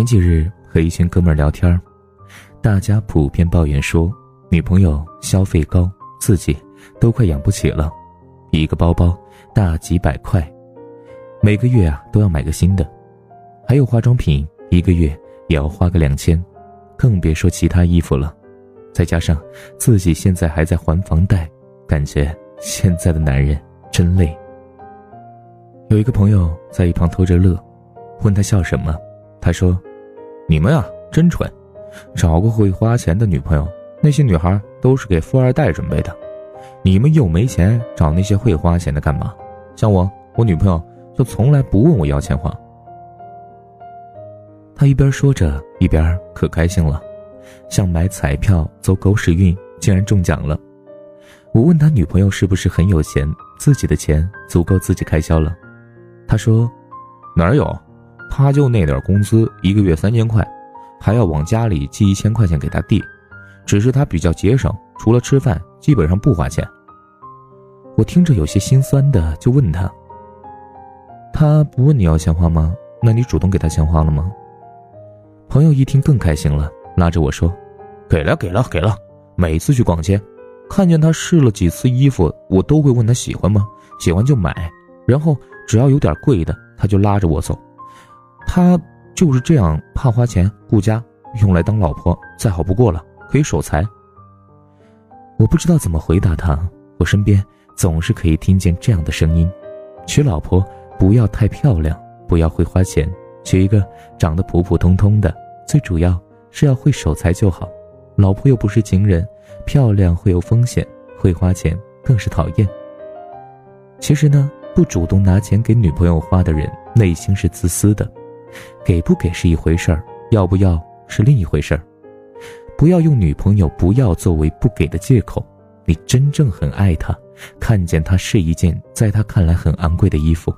前几日和一群哥们儿聊天，大家普遍抱怨说，女朋友消费高，自己都快养不起了，一个包包大几百块，每个月啊都要买个新的，还有化妆品，一个月也要花个两千，更别说其他衣服了。再加上自己现在还在还房贷，感觉现在的男人真累。有一个朋友在一旁偷着乐，问他笑什么，他说：“你们啊，真蠢，找个会花钱的女朋友，那些女孩都是给富二代准备的，你们又没钱，找那些会花钱的干嘛？像我，我女朋友就从来不问我要钱花。”他一边说着，一边可开心了。像买彩票走狗屎运，竟然中奖了。我问他女朋友是不是很有钱，自己的钱足够自己开销了。他说：“哪有，他就那点工资，一个月三千块，还要往家里寄一千块钱给他弟。只是他比较节省，除了吃饭，基本上不花钱。”我听着有些心酸的，就问他：“他不问你要钱花吗？那你主动给他钱花了吗？”朋友一听更开心了。拉着我说：“给了，给了，给了。每次去逛街，看见他试了几次衣服，我都会问他喜欢吗？喜欢就买。然后只要有点贵的，他就拉着我走。他就是这样，怕花钱顾家，用来当老婆再好不过了，可以守财。”我不知道怎么回答他。我身边总是可以听见这样的声音：娶老婆不要太漂亮，不要会花钱，娶一个长得普普通通的，最主要。是要会守财就好，老婆又不是情人，漂亮会有风险，会花钱更是讨厌。其实呢，不主动拿钱给女朋友花的人，内心是自私的，给不给是一回事儿，要不要是另一回事儿。不要用女朋友不要作为不给的借口。你真正很爱她，看见她是一件在她看来很昂贵的衣服，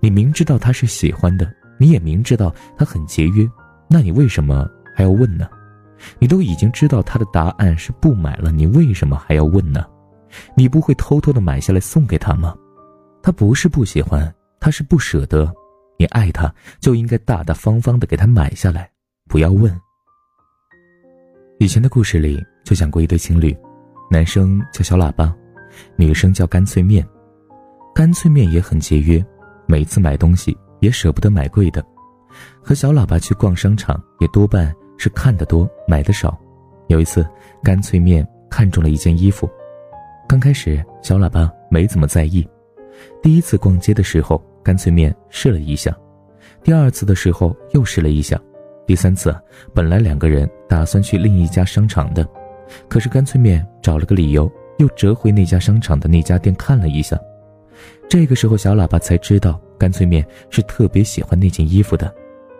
你明知道她是喜欢的，你也明知道她很节约，那你为什么？还要问呢？你都已经知道她的答案是不买了，你为什么还要问呢？你不会偷偷的买下来送给她吗？她不是不喜欢，她是不舍得。你爱他，就应该大大方方的给他买下来，不要问。以前的故事里就讲过一对情侣，男生叫小喇叭，女生叫干脆面。干脆面也很节约，每次买东西也舍不得买贵的，和小喇叭去逛商场也多半。是看得多，买的少。有一次，干脆面看中了一件衣服，刚开始小喇叭没怎么在意。第一次逛街的时候，干脆面试了一下；第二次的时候又试了一下；第三次，本来两个人打算去另一家商场的，可是干脆面找了个理由，又折回那家商场的那家店看了一下。这个时候，小喇叭才知道干脆面是特别喜欢那件衣服的。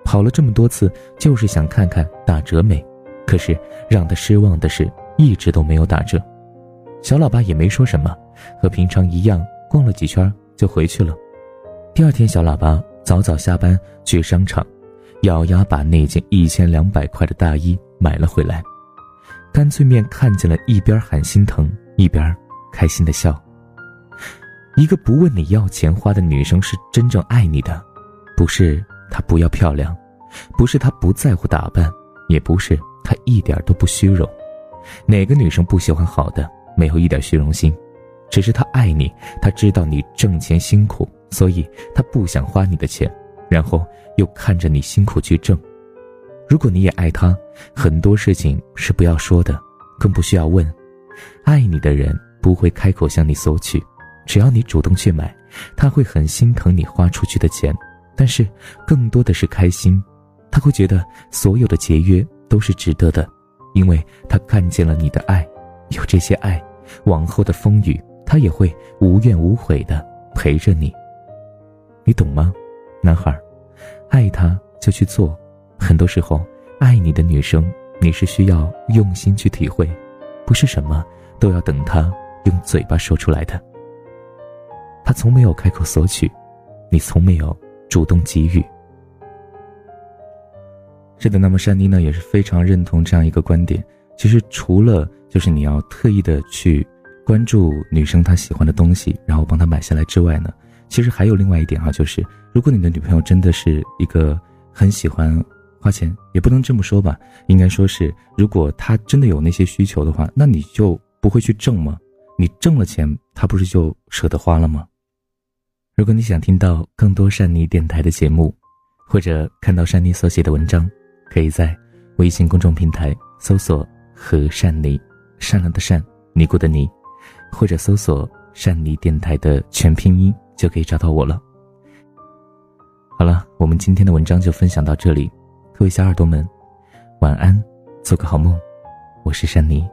跑了这么多次，就是想看看打折没。可是让他失望的是，一直都没有打折。小喇叭也没说什么，和平常一样逛了几圈就回去了。第二天，小喇叭早早下班去商场，咬牙把那件一千两百块的大衣买了回来。干脆面看见了，一边喊心疼，一边开心的笑。一个不问你要钱花的女生是真正爱你的，不是。她不要漂亮，不是她不在乎打扮，也不是她一点都不虚荣。哪个女生不喜欢好的，没有一点虚荣心？只是他爱你，他知道你挣钱辛苦，所以他不想花你的钱，然后又看着你辛苦去挣。如果你也爱他，很多事情是不要说的，更不需要问。爱你的人不会开口向你索取，只要你主动去买，他会很心疼你花出去的钱。但是，更多的是开心，他会觉得所有的节约都是值得的，因为他看见了你的爱，有这些爱，往后的风雨他也会无怨无悔的陪着你。你懂吗，男孩？爱他就去做，很多时候，爱你的女生，你是需要用心去体会，不是什么都要等他用嘴巴说出来的。他从没有开口索取，你从没有。主动给予，是的。那么珊妮呢也是非常认同这样一个观点。其实除了就是你要特意的去关注女生她喜欢的东西，然后帮她买下来之外呢，其实还有另外一点啊，就是如果你的女朋友真的是一个很喜欢花钱，也不能这么说吧，应该说是，如果她真的有那些需求的话，那你就不会去挣吗？你挣了钱，他不是就舍得花了吗？如果你想听到更多善妮电台的节目，或者看到善妮所写的文章，可以在微信公众平台搜索“和善妮”，善良的善，尼姑的尼，或者搜索“善妮电台”的全拼音，就可以找到我了。好了，我们今天的文章就分享到这里，各位小耳朵们，晚安，做个好梦，我是善妮。